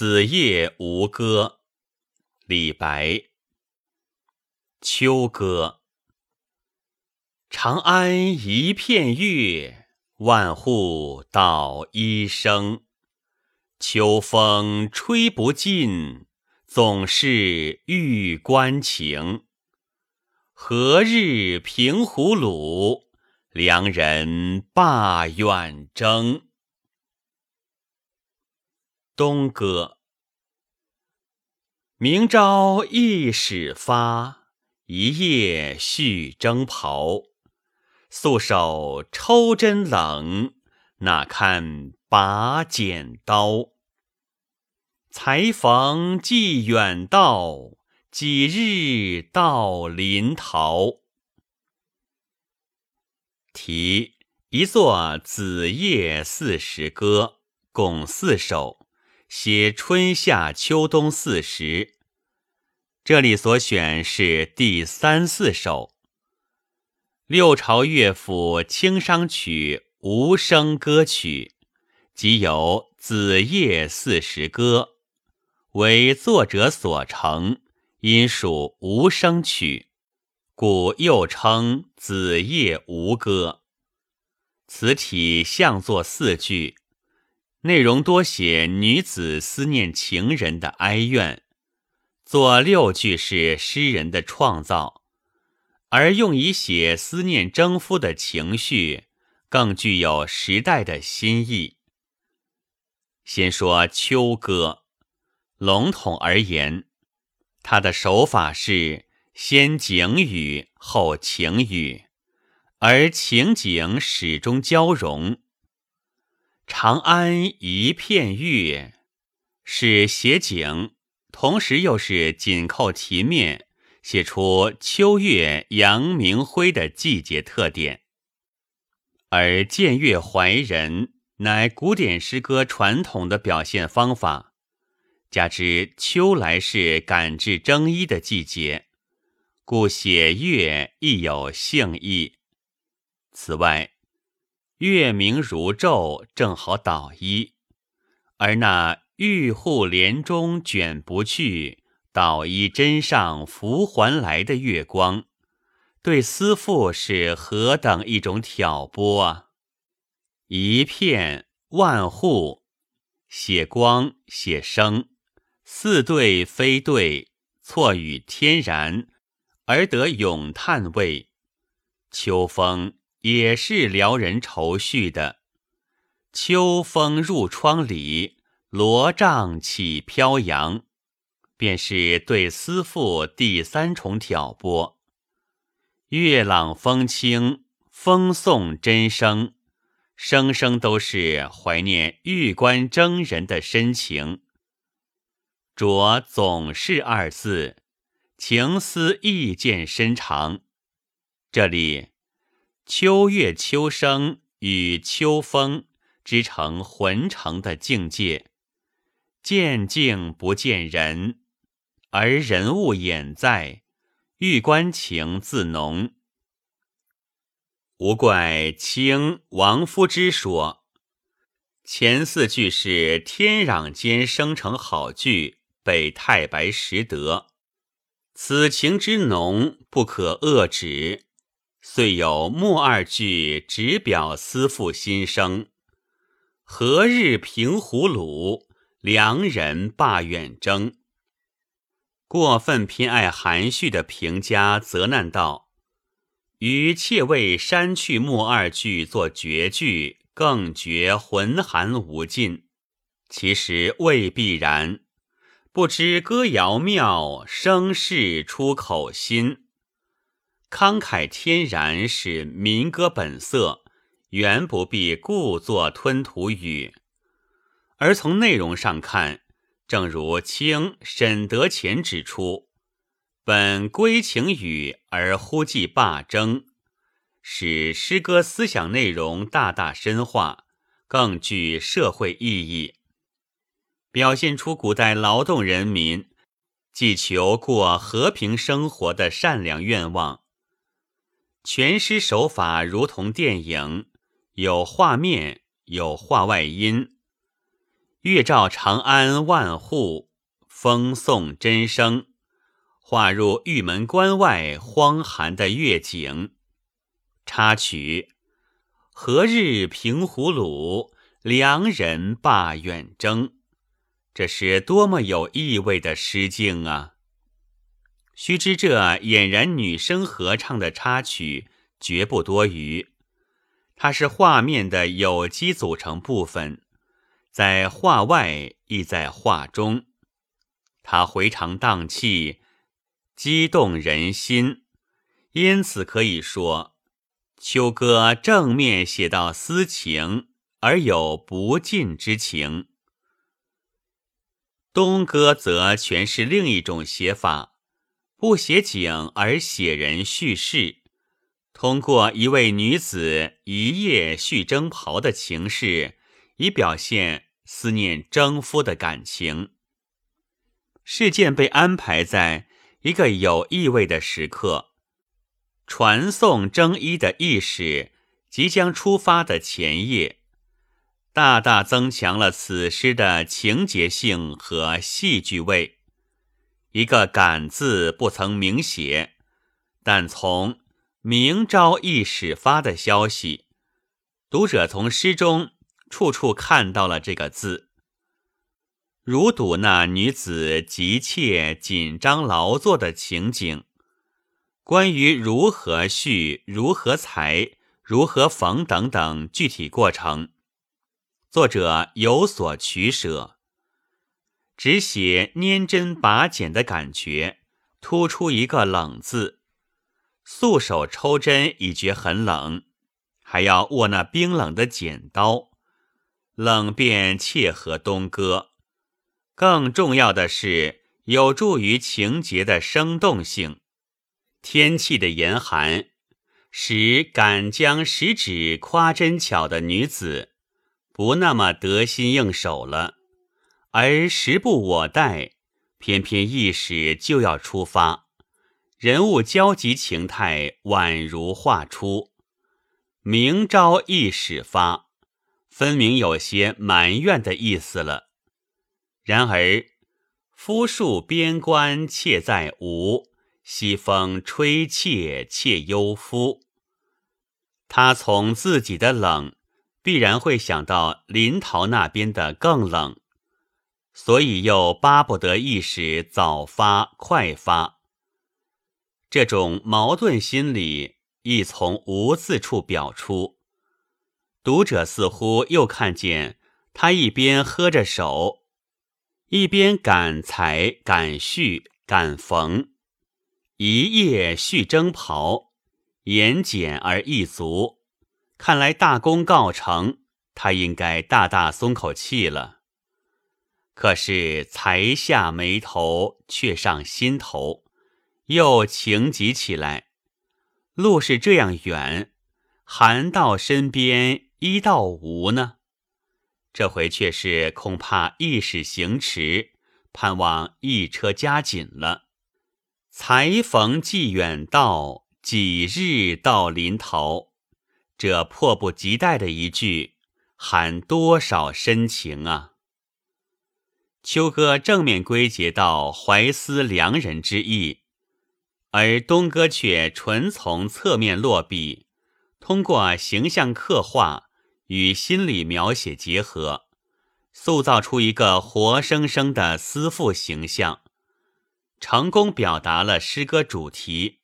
子夜吴歌，李白。秋歌。长安一片月，万户捣衣声。秋风吹不尽，总是玉关情。何日平胡虏，良人罢远征？东歌。明朝一始发，一夜续征袍。素手抽针冷，哪堪把剪刀？才逢寄远道，几日到临洮？题一作子夜四时歌，共四首。写春夏秋冬四时，这里所选是第三四首。六朝乐府清商曲无声歌曲，即有《子夜四时歌》，为作者所成，因属无声曲，故又称《子夜吴歌》。此体象作四句。内容多写女子思念情人的哀怨，作六句是诗人的创造，而用以写思念征夫的情绪，更具有时代的新意。先说《秋歌》，笼统而言，它的手法是先景语后情语，而情景始终交融。长安一片月，是写景，同时又是紧扣题面，写出秋月阳明辉的季节特点。而见月怀人，乃古典诗歌传统的表现方法。加之秋来是赶制征衣的季节，故写月亦有性意。此外，月明如昼，正好捣衣；而那玉户帘中卷不去，捣衣砧上拂还来的月光，对思妇是何等一种挑拨啊！一片万户，写光写声，似对非对，错与天然，而得咏叹味。秋风。也是撩人愁绪的。秋风入窗里，罗帐起飘扬，便是对思妇第三重挑拨。月朗风清，风送真声，声声都是怀念玉关征人的深情。着总是二字，情思意见深长。这里。秋月秋声与秋风织成浑成的境界，见境不见人，而人物眼在，玉关情自浓。无怪清王夫之说，前四句是天壤间生成好句，被太白识得，此情之浓不可遏止。遂有末二句直表思妇心声：“何日平胡虏，良人罢远征。”过分偏爱含蓄的评家责难道：“余切为删去末二句作绝句，更觉浑寒无尽。其实未必然，不知歌谣妙，声势出口心。”慷慨天然是民歌本色，原不必故作吞吐语。而从内容上看，正如清沈德潜指出，本归情语而忽记罢征，使诗歌思想内容大大深化，更具社会意义，表现出古代劳动人民既求过和平生活的善良愿望。全诗手法如同电影，有画面，有画外音，月照长安万户，风送真声，画入玉门关外荒寒的月景。插曲：何日平胡虏，良人罢远征。这是多么有意味的诗境啊！须知这俨然女声合唱的插曲绝不多余，它是画面的有机组成部分，在画外亦在画中。它回肠荡气，激动人心，因此可以说，秋歌正面写到私情，而有不尽之情。东歌则全是另一种写法，不写景而写人叙事，通过一位女子一夜续征袍的情事，以表现思念征夫的感情。事件被安排在一个有意味的时刻，传送征衣的意识即将出发的前夜。大大增强了此诗的情节性和戏剧味。一个“感”字不曾明写，但从“明朝一始发”的消息，读者从诗中处处看到了这个字。如睹那女子急切、紧张、劳作的情景，关于如何续、如何裁、如何缝等等具体过程。作者有所取舍，只写拈针拔茧的感觉，突出一个“冷”字。素手抽针已觉很冷，还要握那冰冷的剪刀，冷便切合东哥。更重要的是，有助于情节的生动性。天气的严寒，使敢将食指夸针巧的女子。不那么得心应手了，而时不我待，偏偏一时就要出发，人物焦急情态宛如画出。明朝一始发，分明有些埋怨的意思了。然而，夫戍边关妾在吴，西风吹妾妾忧夫。他从自己的冷。必然会想到临洮那边的更冷，所以又巴不得一时早发快发。这种矛盾心理亦从无字处表出。读者似乎又看见他一边喝着手，一边赶裁、赶续、赶缝，一夜续征袍，言简而意足。看来大功告成，他应该大大松口气了。可是才下眉头，却上心头，又情急起来。路是这样远，寒到身边，一到无呢？这回却是恐怕一时行迟，盼望一车加紧了。才逢既远道，几日到临洮？这迫不及待的一句，含多少深情啊！秋歌正面归结到怀思良人之意，而东歌却纯从侧面落笔，通过形象刻画与心理描写结合，塑造出一个活生生的思妇形象，成功表达了诗歌主题。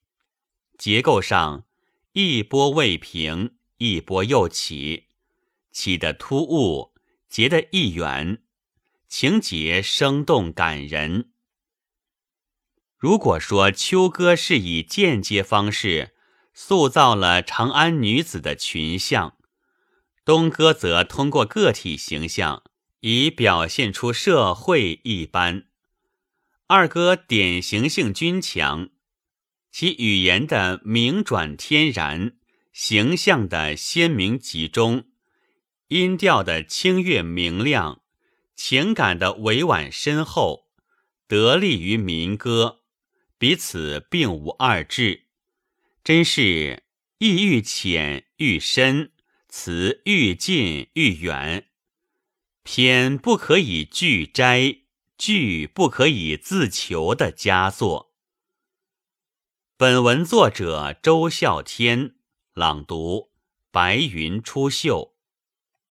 结构上一波未平。一波又起，起得突兀，结得意远，情节生动感人。如果说《秋歌》是以间接方式塑造了长安女子的群像，《东歌》则通过个体形象以表现出社会一般。二歌典型性均强，其语言的明转天然。形象的鲜明集中，音调的清越明亮，情感的委婉深厚，得力于民歌，彼此并无二致，真是意欲浅愈深，词愈近愈远。偏不可以拒摘，拒不可以自求的佳作。本文作者周孝天朗读，白云出岫。